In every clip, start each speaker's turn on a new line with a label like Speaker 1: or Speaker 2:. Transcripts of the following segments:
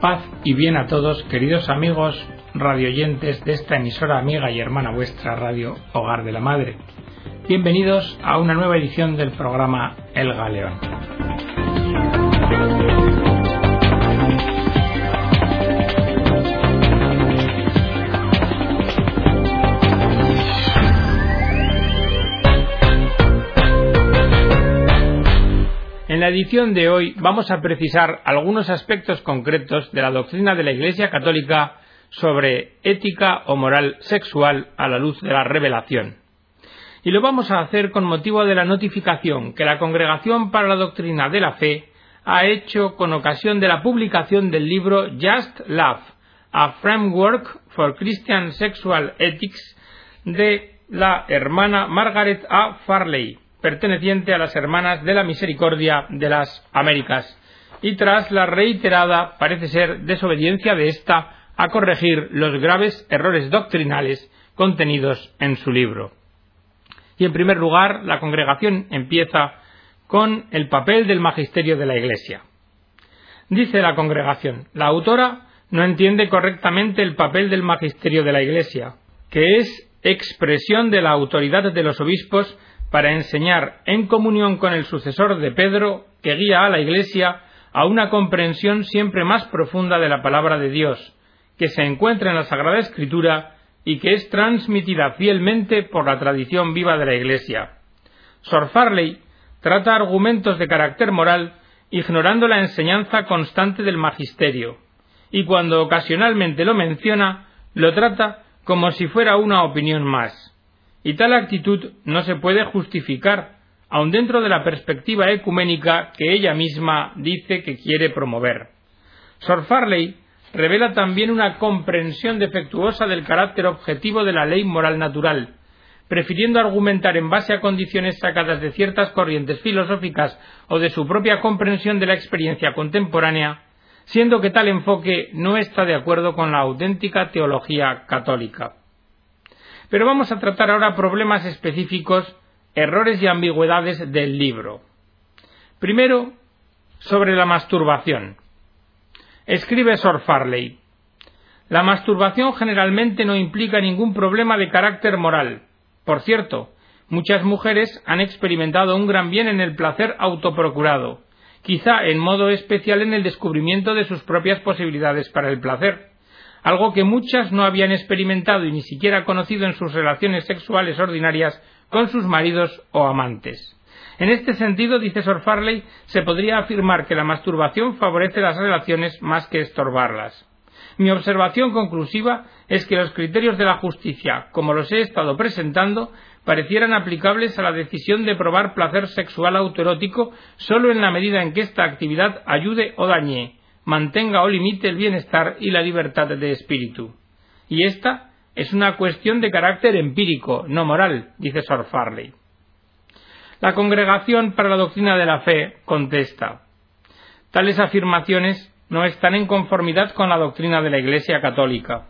Speaker 1: Paz y bien a todos, queridos amigos radioyentes de esta emisora amiga y hermana vuestra Radio Hogar de la Madre. Bienvenidos a una nueva edición del programa El Galeón. En la edición de hoy vamos a precisar algunos aspectos concretos de la doctrina de la Iglesia Católica sobre ética o moral sexual a la luz de la revelación. Y lo vamos a hacer con motivo de la notificación que la Congregación para la Doctrina de la Fe ha hecho con ocasión de la publicación del libro Just Love, a Framework for Christian Sexual Ethics de la hermana Margaret A. Farley, perteneciente a las Hermanas de la Misericordia de las Américas, y tras la reiterada, parece ser, desobediencia de ésta a corregir los graves errores doctrinales contenidos en su libro. Y en primer lugar, la congregación empieza con el papel del magisterio de la Iglesia. Dice la congregación, la autora no entiende correctamente el papel del magisterio de la Iglesia, que es expresión de la autoridad de los obispos para enseñar en comunión con el sucesor de Pedro, que guía a la Iglesia a una comprensión siempre más profunda de la palabra de Dios, que se encuentra en la Sagrada Escritura y que es transmitida fielmente por la tradición viva de la Iglesia. Sor Farley trata argumentos de carácter moral ignorando la enseñanza constante del magisterio, y cuando ocasionalmente lo menciona, lo trata como si fuera una opinión más. Y tal actitud no se puede justificar, aun dentro de la perspectiva ecuménica que ella misma dice que quiere promover. Sor Farley revela también una comprensión defectuosa del carácter objetivo de la ley moral natural, prefiriendo argumentar en base a condiciones sacadas de ciertas corrientes filosóficas o de su propia comprensión de la experiencia contemporánea, siendo que tal enfoque no está de acuerdo con la auténtica teología católica. Pero vamos a tratar ahora problemas específicos, errores y ambigüedades del libro. Primero, sobre la masturbación. Escribe Sor Farley. La masturbación generalmente no implica ningún problema de carácter moral. Por cierto, muchas mujeres han experimentado un gran bien en el placer autoprocurado, quizá en modo especial en el descubrimiento de sus propias posibilidades para el placer algo que muchas no habían experimentado y ni siquiera conocido en sus relaciones sexuales ordinarias con sus maridos o amantes. En este sentido, dice Sor Farley, se podría afirmar que la masturbación favorece las relaciones más que estorbarlas. Mi observación conclusiva es que los criterios de la justicia, como los he estado presentando, parecieran aplicables a la decisión de probar placer sexual autoerótico solo en la medida en que esta actividad ayude o dañe, mantenga o limite el bienestar y la libertad de espíritu. Y esta es una cuestión de carácter empírico, no moral, dice Sor Farley. La Congregación para la Doctrina de la Fe contesta Tales afirmaciones no están en conformidad con la doctrina de la Iglesia católica.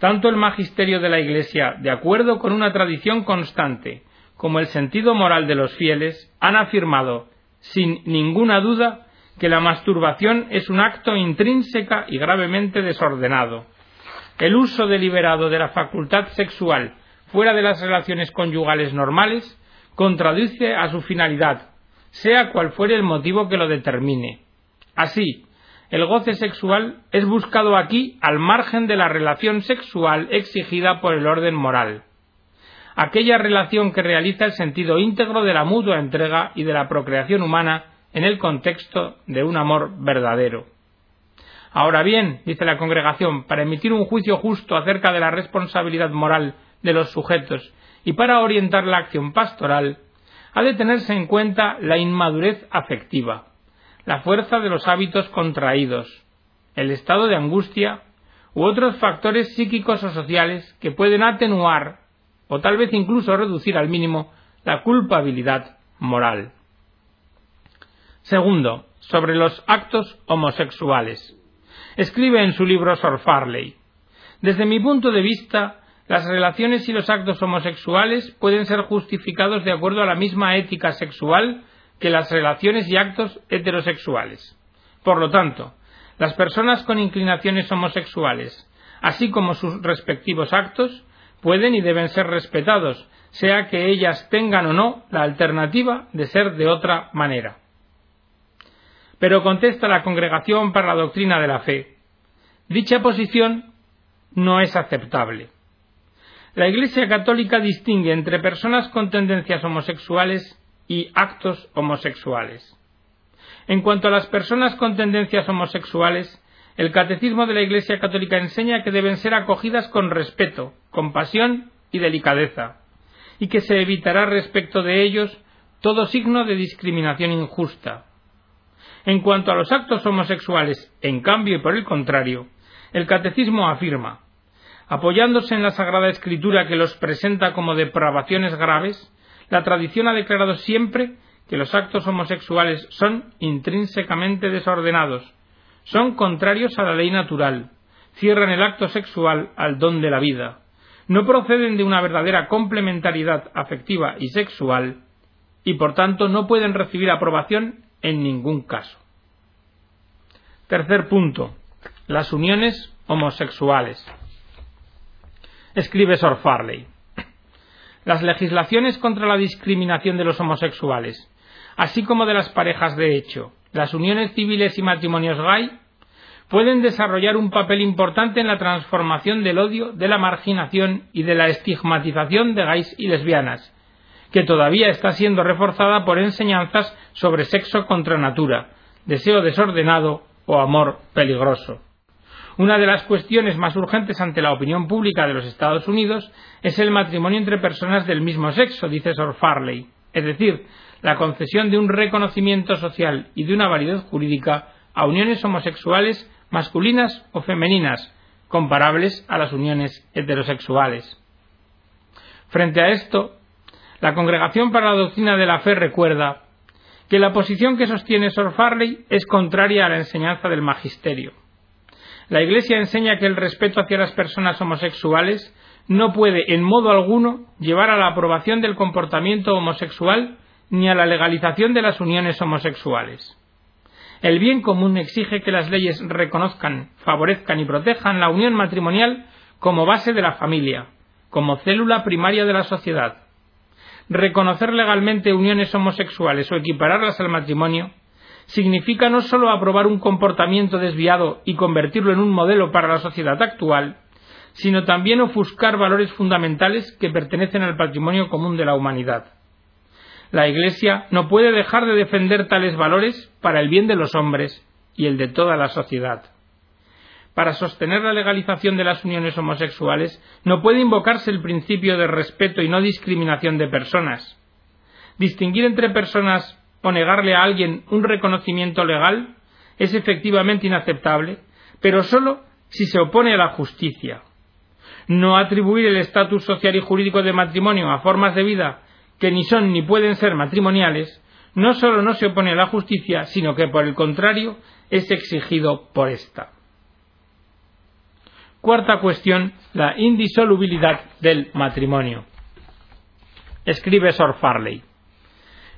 Speaker 1: Tanto el magisterio de la Iglesia, de acuerdo con una tradición constante, como el sentido moral de los fieles, han afirmado, sin ninguna duda, que la masturbación es un acto intrínseca y gravemente desordenado. El uso deliberado de la facultad sexual fuera de las relaciones conyugales normales contradice a su finalidad, sea cual fuere el motivo que lo determine. Así, el goce sexual es buscado aquí al margen de la relación sexual exigida por el orden moral. Aquella relación que realiza el sentido íntegro de la mutua entrega y de la procreación humana en el contexto de un amor verdadero. Ahora bien, dice la congregación, para emitir un juicio justo acerca de la responsabilidad moral de los sujetos y para orientar la acción pastoral, ha de tenerse en cuenta la inmadurez afectiva, la fuerza de los hábitos contraídos, el estado de angustia u otros factores psíquicos o sociales que pueden atenuar o tal vez incluso reducir al mínimo la culpabilidad moral. Segundo, sobre los actos homosexuales. Escribe en su libro Sor Farley. Desde mi punto de vista, las relaciones y los actos homosexuales pueden ser justificados de acuerdo a la misma ética sexual que las relaciones y actos heterosexuales. Por lo tanto, Las personas con inclinaciones homosexuales, así como sus respectivos actos, pueden y deben ser respetados, sea que ellas tengan o no la alternativa de ser de otra manera. Pero contesta la Congregación para la Doctrina de la Fe, dicha posición no es aceptable. La Iglesia Católica distingue entre personas con tendencias homosexuales y actos homosexuales. En cuanto a las personas con tendencias homosexuales, el Catecismo de la Iglesia Católica enseña que deben ser acogidas con respeto, compasión y delicadeza, y que se evitará respecto de ellos todo signo de discriminación injusta. En cuanto a los actos homosexuales, en cambio y por el contrario, el Catecismo afirma, apoyándose en la Sagrada Escritura que los presenta como depravaciones graves, la tradición ha declarado siempre que los actos homosexuales son intrínsecamente desordenados, son contrarios a la ley natural, cierran el acto sexual al don de la vida, no proceden de una verdadera complementariedad afectiva y sexual, y por tanto no pueden recibir aprobación en ningún caso. Tercer punto. Las uniones homosexuales. Escribe Sor Farley. Las legislaciones contra la discriminación de los homosexuales, así como de las parejas de hecho, las uniones civiles y matrimonios gay, pueden desarrollar un papel importante en la transformación del odio, de la marginación y de la estigmatización de gays y lesbianas, que todavía está siendo reforzada por enseñanzas sobre sexo contra natura, deseo desordenado o amor peligroso. Una de las cuestiones más urgentes ante la opinión pública de los Estados Unidos es el matrimonio entre personas del mismo sexo, dice Sor Farley, es decir, la concesión de un reconocimiento social y de una validez jurídica a uniones homosexuales masculinas o femeninas, comparables a las uniones heterosexuales. Frente a esto, la Congregación para la Doctrina de la Fe recuerda que la posición que sostiene Sor Farley es contraria a la enseñanza del magisterio. La Iglesia enseña que el respeto hacia las personas homosexuales no puede en modo alguno llevar a la aprobación del comportamiento homosexual ni a la legalización de las uniones homosexuales. El bien común exige que las leyes reconozcan, favorezcan y protejan la unión matrimonial como base de la familia, como célula primaria de la sociedad. Reconocer legalmente uniones homosexuales o equipararlas al matrimonio significa no sólo aprobar un comportamiento desviado y convertirlo en un modelo para la sociedad actual, sino también ofuscar valores fundamentales que pertenecen al patrimonio común de la humanidad. La Iglesia no puede dejar de defender tales valores para el bien de los hombres y el de toda la sociedad. Para sostener la legalización de las uniones homosexuales no puede invocarse el principio de respeto y no discriminación de personas. Distinguir entre personas o negarle a alguien un reconocimiento legal es efectivamente inaceptable, pero sólo si se opone a la justicia. No atribuir el estatus social y jurídico de matrimonio a formas de vida que ni son ni pueden ser matrimoniales, no sólo no se opone a la justicia, sino que por el contrario es exigido por ésta. Cuarta cuestión, la indisolubilidad del matrimonio. Escribe Sor Farley.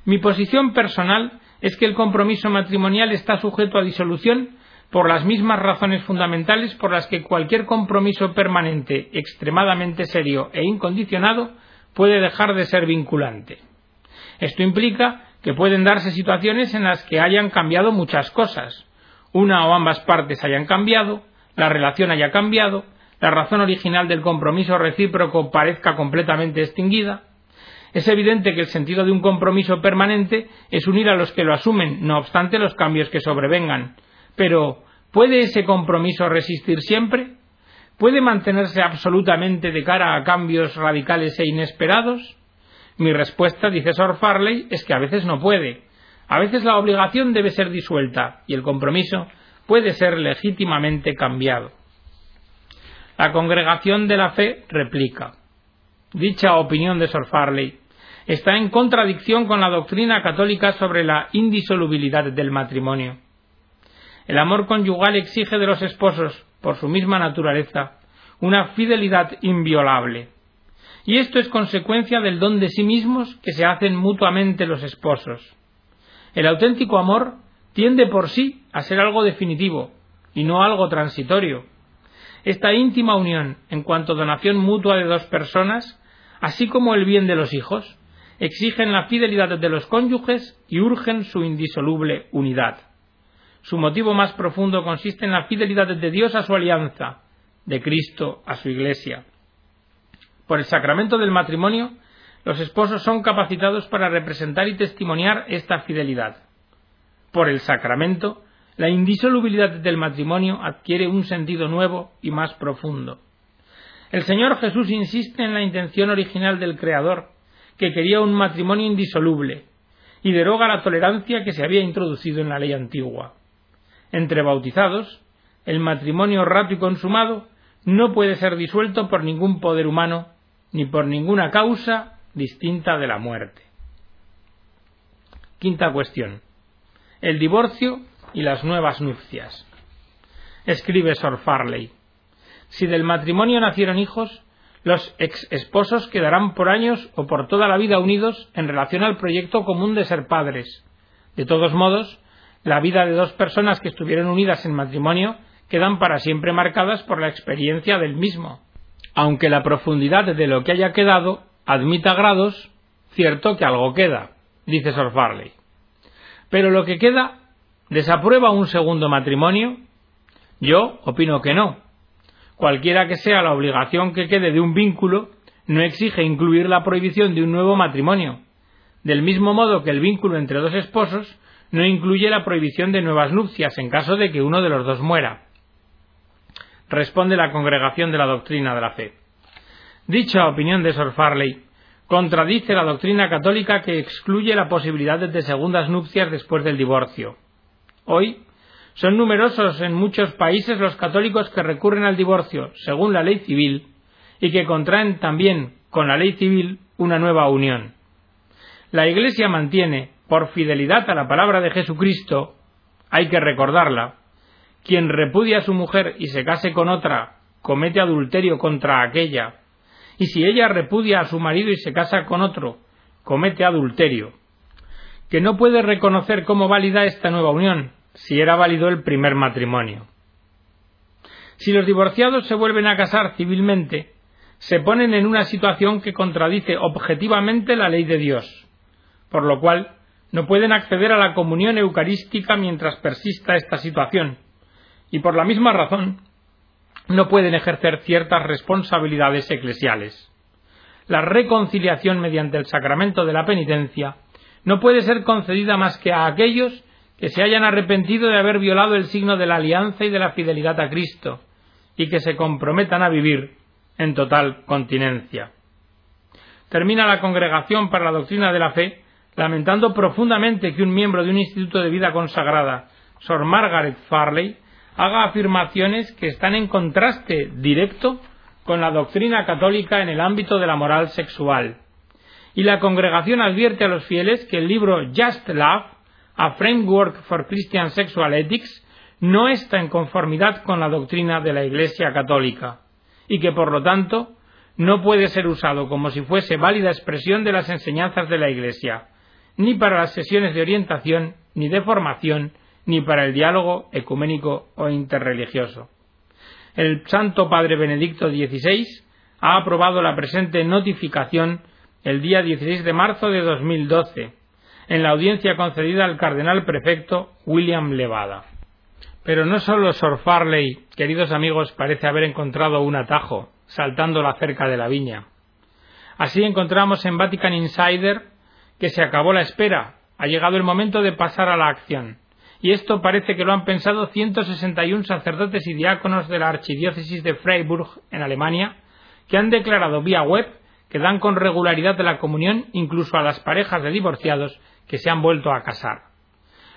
Speaker 1: Mi posición personal es que el compromiso matrimonial está sujeto a disolución por las mismas razones fundamentales por las que cualquier compromiso permanente, extremadamente serio e incondicionado puede dejar de ser vinculante. Esto implica que pueden darse situaciones en las que hayan cambiado muchas cosas. Una o ambas partes hayan cambiado, la relación haya cambiado, la razón original del compromiso recíproco parezca completamente extinguida. Es evidente que el sentido de un compromiso permanente es unir a los que lo asumen, no obstante los cambios que sobrevengan. Pero, ¿puede ese compromiso resistir siempre? ¿Puede mantenerse absolutamente de cara a cambios radicales e inesperados? Mi respuesta, dice Sor Farley, es que a veces no puede. A veces la obligación debe ser disuelta y el compromiso puede ser legítimamente cambiado. La congregación de la fe replica. Dicha opinión de Sor Farley está en contradicción con la doctrina católica sobre la indisolubilidad del matrimonio. El amor conyugal exige de los esposos por su misma naturaleza, una fidelidad inviolable. Y esto es consecuencia del don de sí mismos que se hacen mutuamente los esposos. El auténtico amor tiende por sí a ser algo definitivo, y no algo transitorio. Esta íntima unión, en cuanto donación mutua de dos personas, así como el bien de los hijos, exigen la fidelidad de los cónyuges y urgen su indisoluble unidad. Su motivo más profundo consiste en la fidelidad de Dios a su alianza, de Cristo a su Iglesia. Por el sacramento del matrimonio, los esposos son capacitados para representar y testimoniar esta fidelidad. Por el sacramento, la indisolubilidad del matrimonio adquiere un sentido nuevo y más profundo. El Señor Jesús insiste en la intención original del Creador, que quería un matrimonio indisoluble, y deroga la tolerancia que se había introducido en la ley antigua. Entre bautizados, el matrimonio rato y consumado no puede ser disuelto por ningún poder humano ni por ninguna causa distinta de la muerte. Quinta cuestión. El divorcio y las nuevas nupcias. Escribe Sor Farley. Si del matrimonio nacieron hijos, los ex esposos quedarán por años o por toda la vida unidos en relación al proyecto común de ser padres. De todos modos, la vida de dos personas que estuvieron unidas en matrimonio quedan para siempre marcadas por la experiencia del mismo. Aunque la profundidad de lo que haya quedado admita grados, cierto que algo queda, dice Sor Farley. Pero lo que queda, ¿desaprueba un segundo matrimonio? Yo opino que no, Cualquiera que sea la obligación que quede de un vínculo, no exige incluir la prohibición de un nuevo matrimonio, del mismo modo que el vínculo entre dos esposos no incluye la prohibición de nuevas nupcias en caso de que uno de los dos muera. Responde la Congregación de la Doctrina de la Fe. Dicha opinión de Sor Farley contradice la doctrina católica que excluye la posibilidad de segundas nupcias después del divorcio. Hoy, son numerosos en muchos países los católicos que recurren al divorcio según la ley civil y que contraen también con la ley civil una nueva unión. La Iglesia mantiene, por fidelidad a la palabra de Jesucristo, hay que recordarla, quien repudia a su mujer y se case con otra, comete adulterio contra aquella, y si ella repudia a su marido y se casa con otro, comete adulterio, que no puede reconocer como válida esta nueva unión, si era válido el primer matrimonio. Si los divorciados se vuelven a casar civilmente, se ponen en una situación que contradice objetivamente la ley de Dios, por lo cual no pueden acceder a la comunión eucarística mientras persista esta situación, y por la misma razón no pueden ejercer ciertas responsabilidades eclesiales. La reconciliación mediante el sacramento de la penitencia no puede ser concedida más que a aquellos que se hayan arrepentido de haber violado el signo de la alianza y de la fidelidad a Cristo, y que se comprometan a vivir en total continencia. Termina la Congregación para la Doctrina de la Fe lamentando profundamente que un miembro de un instituto de vida consagrada, Sor Margaret Farley, haga afirmaciones que están en contraste directo con la doctrina católica en el ámbito de la moral sexual. Y la congregación advierte a los fieles que el libro Just Love a Framework for Christian Sexual Ethics no está en conformidad con la doctrina de la Iglesia católica y que por lo tanto no puede ser usado como si fuese válida expresión de las enseñanzas de la Iglesia, ni para las sesiones de orientación, ni de formación, ni para el diálogo ecuménico o interreligioso. El Santo Padre Benedicto XVI ha aprobado la presente notificación el día 16 de marzo de 2012 en la audiencia concedida al cardenal prefecto William Levada. Pero no solo Sor Farley, queridos amigos, parece haber encontrado un atajo, saltando la cerca de la viña. Así encontramos en Vatican Insider que se acabó la espera, ha llegado el momento de pasar a la acción. Y esto parece que lo han pensado 161 sacerdotes y diáconos de la Archidiócesis de Freiburg, en Alemania, que han declarado vía web que dan con regularidad la comunión incluso a las parejas de divorciados que se han vuelto a casar.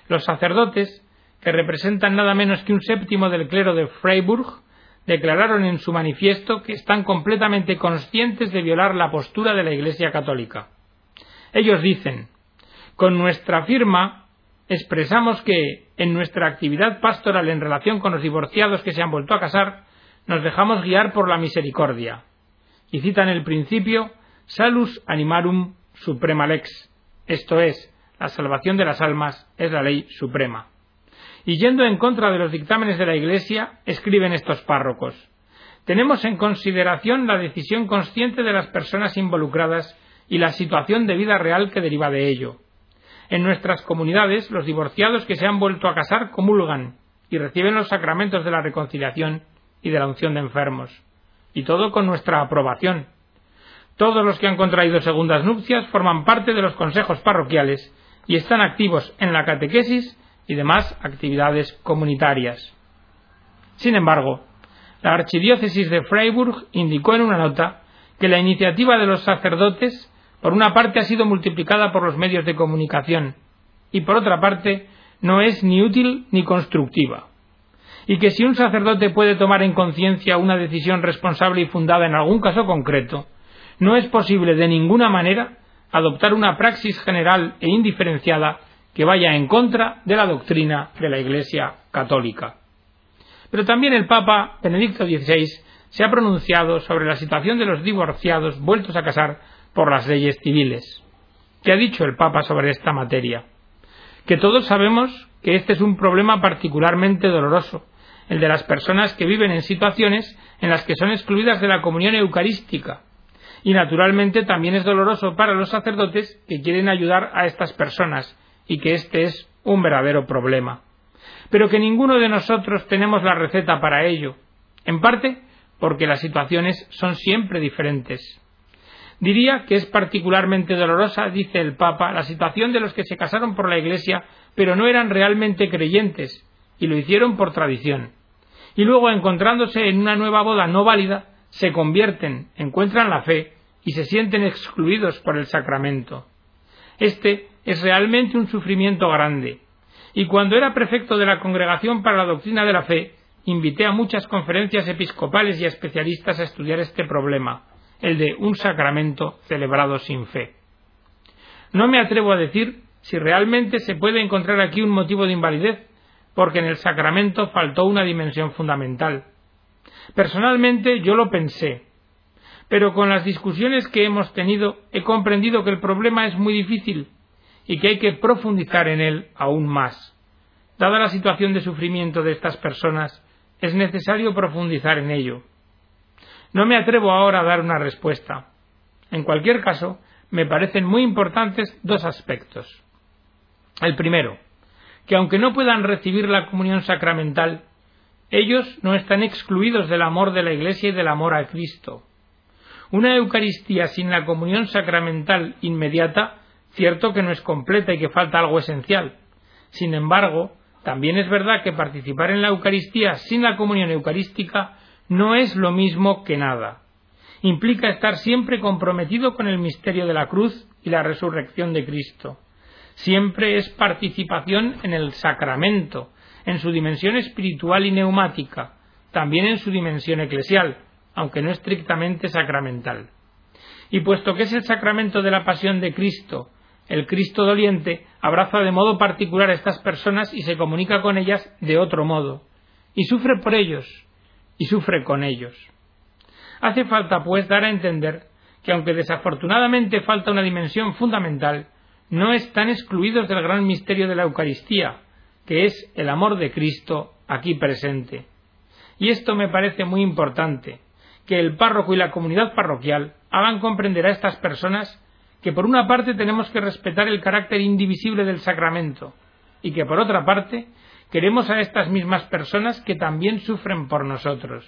Speaker 1: Los sacerdotes, que representan nada menos que un séptimo del clero de Freiburg, declararon en su manifiesto que están completamente conscientes de violar la postura de la Iglesia católica. Ellos dicen, con nuestra firma expresamos que en nuestra actividad pastoral en relación con los divorciados que se han vuelto a casar, nos dejamos guiar por la misericordia. Y citan el principio salus animarum suprema lex, esto es, la salvación de las almas es la ley suprema. Y yendo en contra de los dictámenes de la Iglesia, escriben estos párrocos. Tenemos en consideración la decisión consciente de las personas involucradas y la situación de vida real que deriva de ello. En nuestras comunidades, los divorciados que se han vuelto a casar comulgan y reciben los sacramentos de la reconciliación y de la unción de enfermos, y todo con nuestra aprobación. Todos los que han contraído segundas nupcias forman parte de los consejos parroquiales y están activos en la catequesis y demás actividades comunitarias. Sin embargo, la Archidiócesis de Freiburg indicó en una nota que la iniciativa de los sacerdotes, por una parte, ha sido multiplicada por los medios de comunicación y, por otra parte, no es ni útil ni constructiva. Y que si un sacerdote puede tomar en conciencia una decisión responsable y fundada en algún caso concreto, no es posible de ninguna manera adoptar una praxis general e indiferenciada que vaya en contra de la doctrina de la Iglesia católica. Pero también el Papa Benedicto XVI se ha pronunciado sobre la situación de los divorciados vueltos a casar por las leyes civiles. ¿Qué ha dicho el Papa sobre esta materia? Que todos sabemos que este es un problema particularmente doloroso, el de las personas que viven en situaciones en las que son excluidas de la comunión eucarística. Y naturalmente también es doloroso para los sacerdotes que quieren ayudar a estas personas y que este es un verdadero problema. Pero que ninguno de nosotros tenemos la receta para ello, en parte porque las situaciones son siempre diferentes. Diría que es particularmente dolorosa, dice el Papa, la situación de los que se casaron por la Iglesia, pero no eran realmente creyentes, y lo hicieron por tradición. Y luego, encontrándose en una nueva boda no válida, se convierten, encuentran la fe y se sienten excluidos por el sacramento. Este es realmente un sufrimiento grande. Y cuando era prefecto de la Congregación para la Doctrina de la Fe, invité a muchas conferencias episcopales y a especialistas a estudiar este problema, el de un sacramento celebrado sin fe. No me atrevo a decir si realmente se puede encontrar aquí un motivo de invalidez, porque en el sacramento faltó una dimensión fundamental. Personalmente yo lo pensé, pero con las discusiones que hemos tenido he comprendido que el problema es muy difícil y que hay que profundizar en él aún más. Dada la situación de sufrimiento de estas personas, es necesario profundizar en ello. No me atrevo ahora a dar una respuesta. En cualquier caso, me parecen muy importantes dos aspectos. El primero, que aunque no puedan recibir la comunión sacramental, ellos no están excluidos del amor de la Iglesia y del amor a Cristo. Una Eucaristía sin la comunión sacramental inmediata Cierto que no es completa y que falta algo esencial. Sin embargo, también es verdad que participar en la Eucaristía sin la comunión eucarística no es lo mismo que nada. Implica estar siempre comprometido con el misterio de la cruz y la resurrección de Cristo. Siempre es participación en el sacramento, en su dimensión espiritual y neumática, también en su dimensión eclesial, aunque no estrictamente sacramental. Y puesto que es el sacramento de la pasión de Cristo el Cristo doliente abraza de modo particular a estas personas y se comunica con ellas de otro modo, y sufre por ellos, y sufre con ellos. Hace falta, pues, dar a entender que aunque desafortunadamente falta una dimensión fundamental, no están excluidos del gran misterio de la Eucaristía, que es el amor de Cristo aquí presente. Y esto me parece muy importante, que el párroco y la comunidad parroquial hagan comprender a estas personas que por una parte tenemos que respetar el carácter indivisible del sacramento y que por otra parte queremos a estas mismas personas que también sufren por nosotros.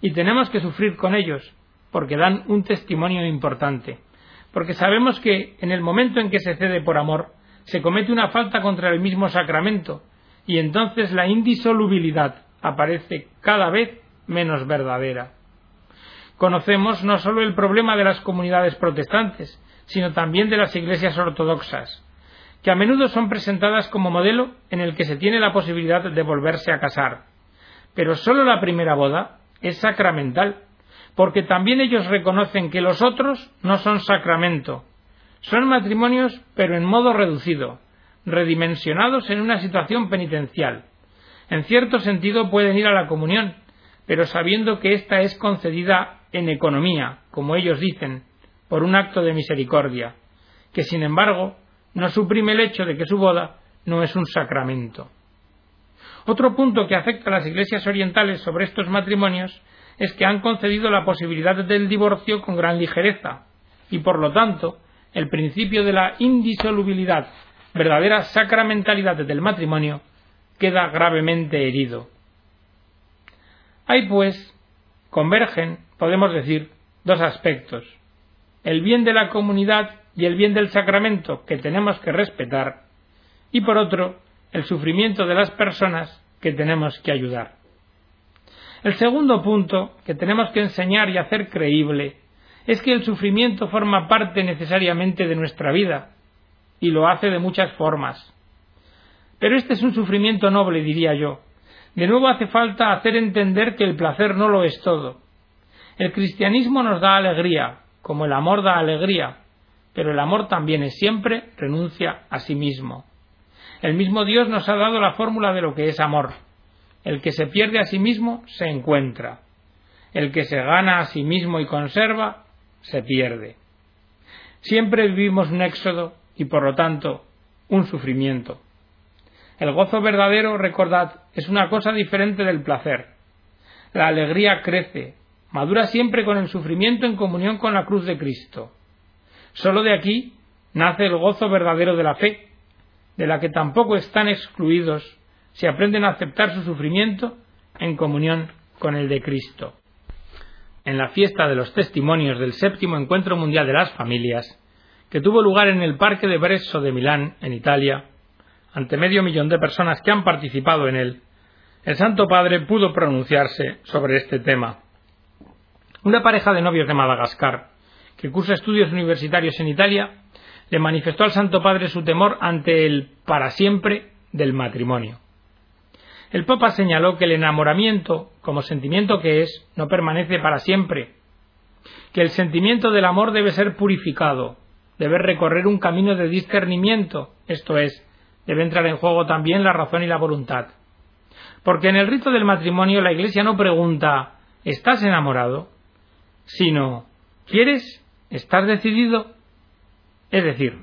Speaker 1: Y tenemos que sufrir con ellos porque dan un testimonio importante, porque sabemos que en el momento en que se cede por amor se comete una falta contra el mismo sacramento y entonces la indisolubilidad aparece cada vez menos verdadera. Conocemos no solo el problema de las comunidades protestantes, sino también de las iglesias ortodoxas, que a menudo son presentadas como modelo en el que se tiene la posibilidad de volverse a casar. Pero sólo la primera boda es sacramental, porque también ellos reconocen que los otros no son sacramento, son matrimonios pero en modo reducido, redimensionados en una situación penitencial. En cierto sentido pueden ir a la comunión, pero sabiendo que ésta es concedida en economía, como ellos dicen, por un acto de misericordia, que sin embargo no suprime el hecho de que su boda no es un sacramento. Otro punto que afecta a las iglesias orientales sobre estos matrimonios es que han concedido la posibilidad del divorcio con gran ligereza y por lo tanto el principio de la indisolubilidad, verdadera sacramentalidad del matrimonio, queda gravemente herido. Hay pues, convergen, podemos decir, dos aspectos, el bien de la comunidad y el bien del sacramento que tenemos que respetar, y por otro, el sufrimiento de las personas que tenemos que ayudar. El segundo punto que tenemos que enseñar y hacer creíble es que el sufrimiento forma parte necesariamente de nuestra vida, y lo hace de muchas formas. Pero este es un sufrimiento noble, diría yo. De nuevo hace falta hacer entender que el placer no lo es todo. El cristianismo nos da alegría, como el amor da alegría, pero el amor también es siempre renuncia a sí mismo. El mismo Dios nos ha dado la fórmula de lo que es amor. El que se pierde a sí mismo se encuentra. El que se gana a sí mismo y conserva se pierde. Siempre vivimos un éxodo y por lo tanto un sufrimiento. El gozo verdadero, recordad, es una cosa diferente del placer. La alegría crece, madura siempre con el sufrimiento en comunión con la cruz de Cristo. Solo de aquí nace el gozo verdadero de la fe, de la que tampoco están excluidos si aprenden a aceptar su sufrimiento en comunión con el de Cristo. En la fiesta de los testimonios del séptimo encuentro mundial de las familias, que tuvo lugar en el Parque de Bresso de Milán, en Italia, ante medio millón de personas que han participado en él, el Santo Padre pudo pronunciarse sobre este tema. Una pareja de novios de Madagascar, que cursa estudios universitarios en Italia, le manifestó al Santo Padre su temor ante el para siempre del matrimonio. El Papa señaló que el enamoramiento, como sentimiento que es, no permanece para siempre, que el sentimiento del amor debe ser purificado, debe recorrer un camino de discernimiento, esto es, debe entrar en juego también la razón y la voluntad. Porque en el rito del matrimonio la Iglesia no pregunta ¿estás enamorado? sino ¿quieres? ¿Estás decidido? Es decir,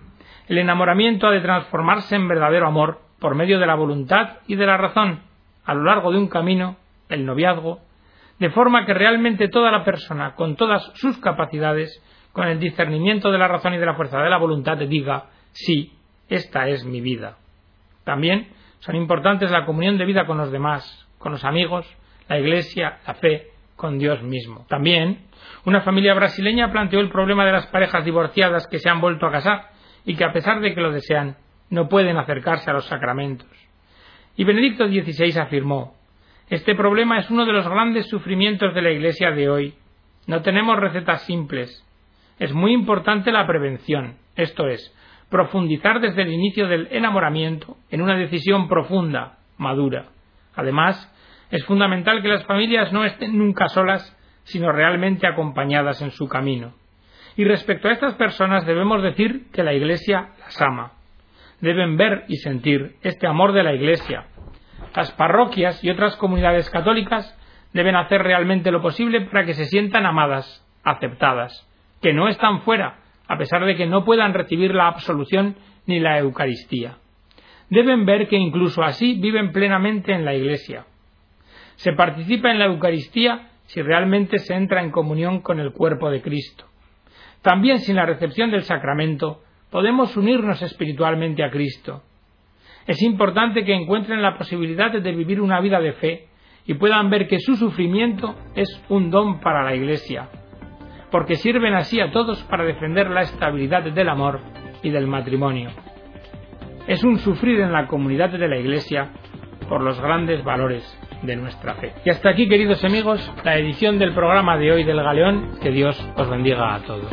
Speaker 1: el enamoramiento ha de transformarse en verdadero amor por medio de la voluntad y de la razón a lo largo de un camino, el noviazgo, de forma que realmente toda la persona, con todas sus capacidades, con el discernimiento de la razón y de la fuerza de la voluntad, diga sí, esta es mi vida. También son importantes la comunión de vida con los demás, con los amigos, la Iglesia, la fe, con Dios mismo. También, una familia brasileña planteó el problema de las parejas divorciadas que se han vuelto a casar y que a pesar de que lo desean, no pueden acercarse a los sacramentos. Y Benedicto XVI afirmó Este problema es uno de los grandes sufrimientos de la Iglesia de hoy. No tenemos recetas simples. Es muy importante la prevención, esto es, profundizar desde el inicio del enamoramiento en una decisión profunda, madura. Además, es fundamental que las familias no estén nunca solas, sino realmente acompañadas en su camino. Y respecto a estas personas debemos decir que la Iglesia las ama. Deben ver y sentir este amor de la Iglesia. Las parroquias y otras comunidades católicas deben hacer realmente lo posible para que se sientan amadas, aceptadas, que no están fuera, a pesar de que no puedan recibir la absolución ni la Eucaristía. Deben ver que incluso así viven plenamente en la Iglesia. Se participa en la Eucaristía si realmente se entra en comunión con el cuerpo de Cristo. También sin la recepción del sacramento podemos unirnos espiritualmente a Cristo. Es importante que encuentren la posibilidad de vivir una vida de fe y puedan ver que su sufrimiento es un don para la Iglesia, porque sirven así a todos para defender la estabilidad del amor y del matrimonio. Es un sufrir en la comunidad de la Iglesia por los grandes valores de nuestra fe. Y hasta aquí, queridos amigos, la edición del programa de hoy del Galeón. Que Dios os bendiga a todos.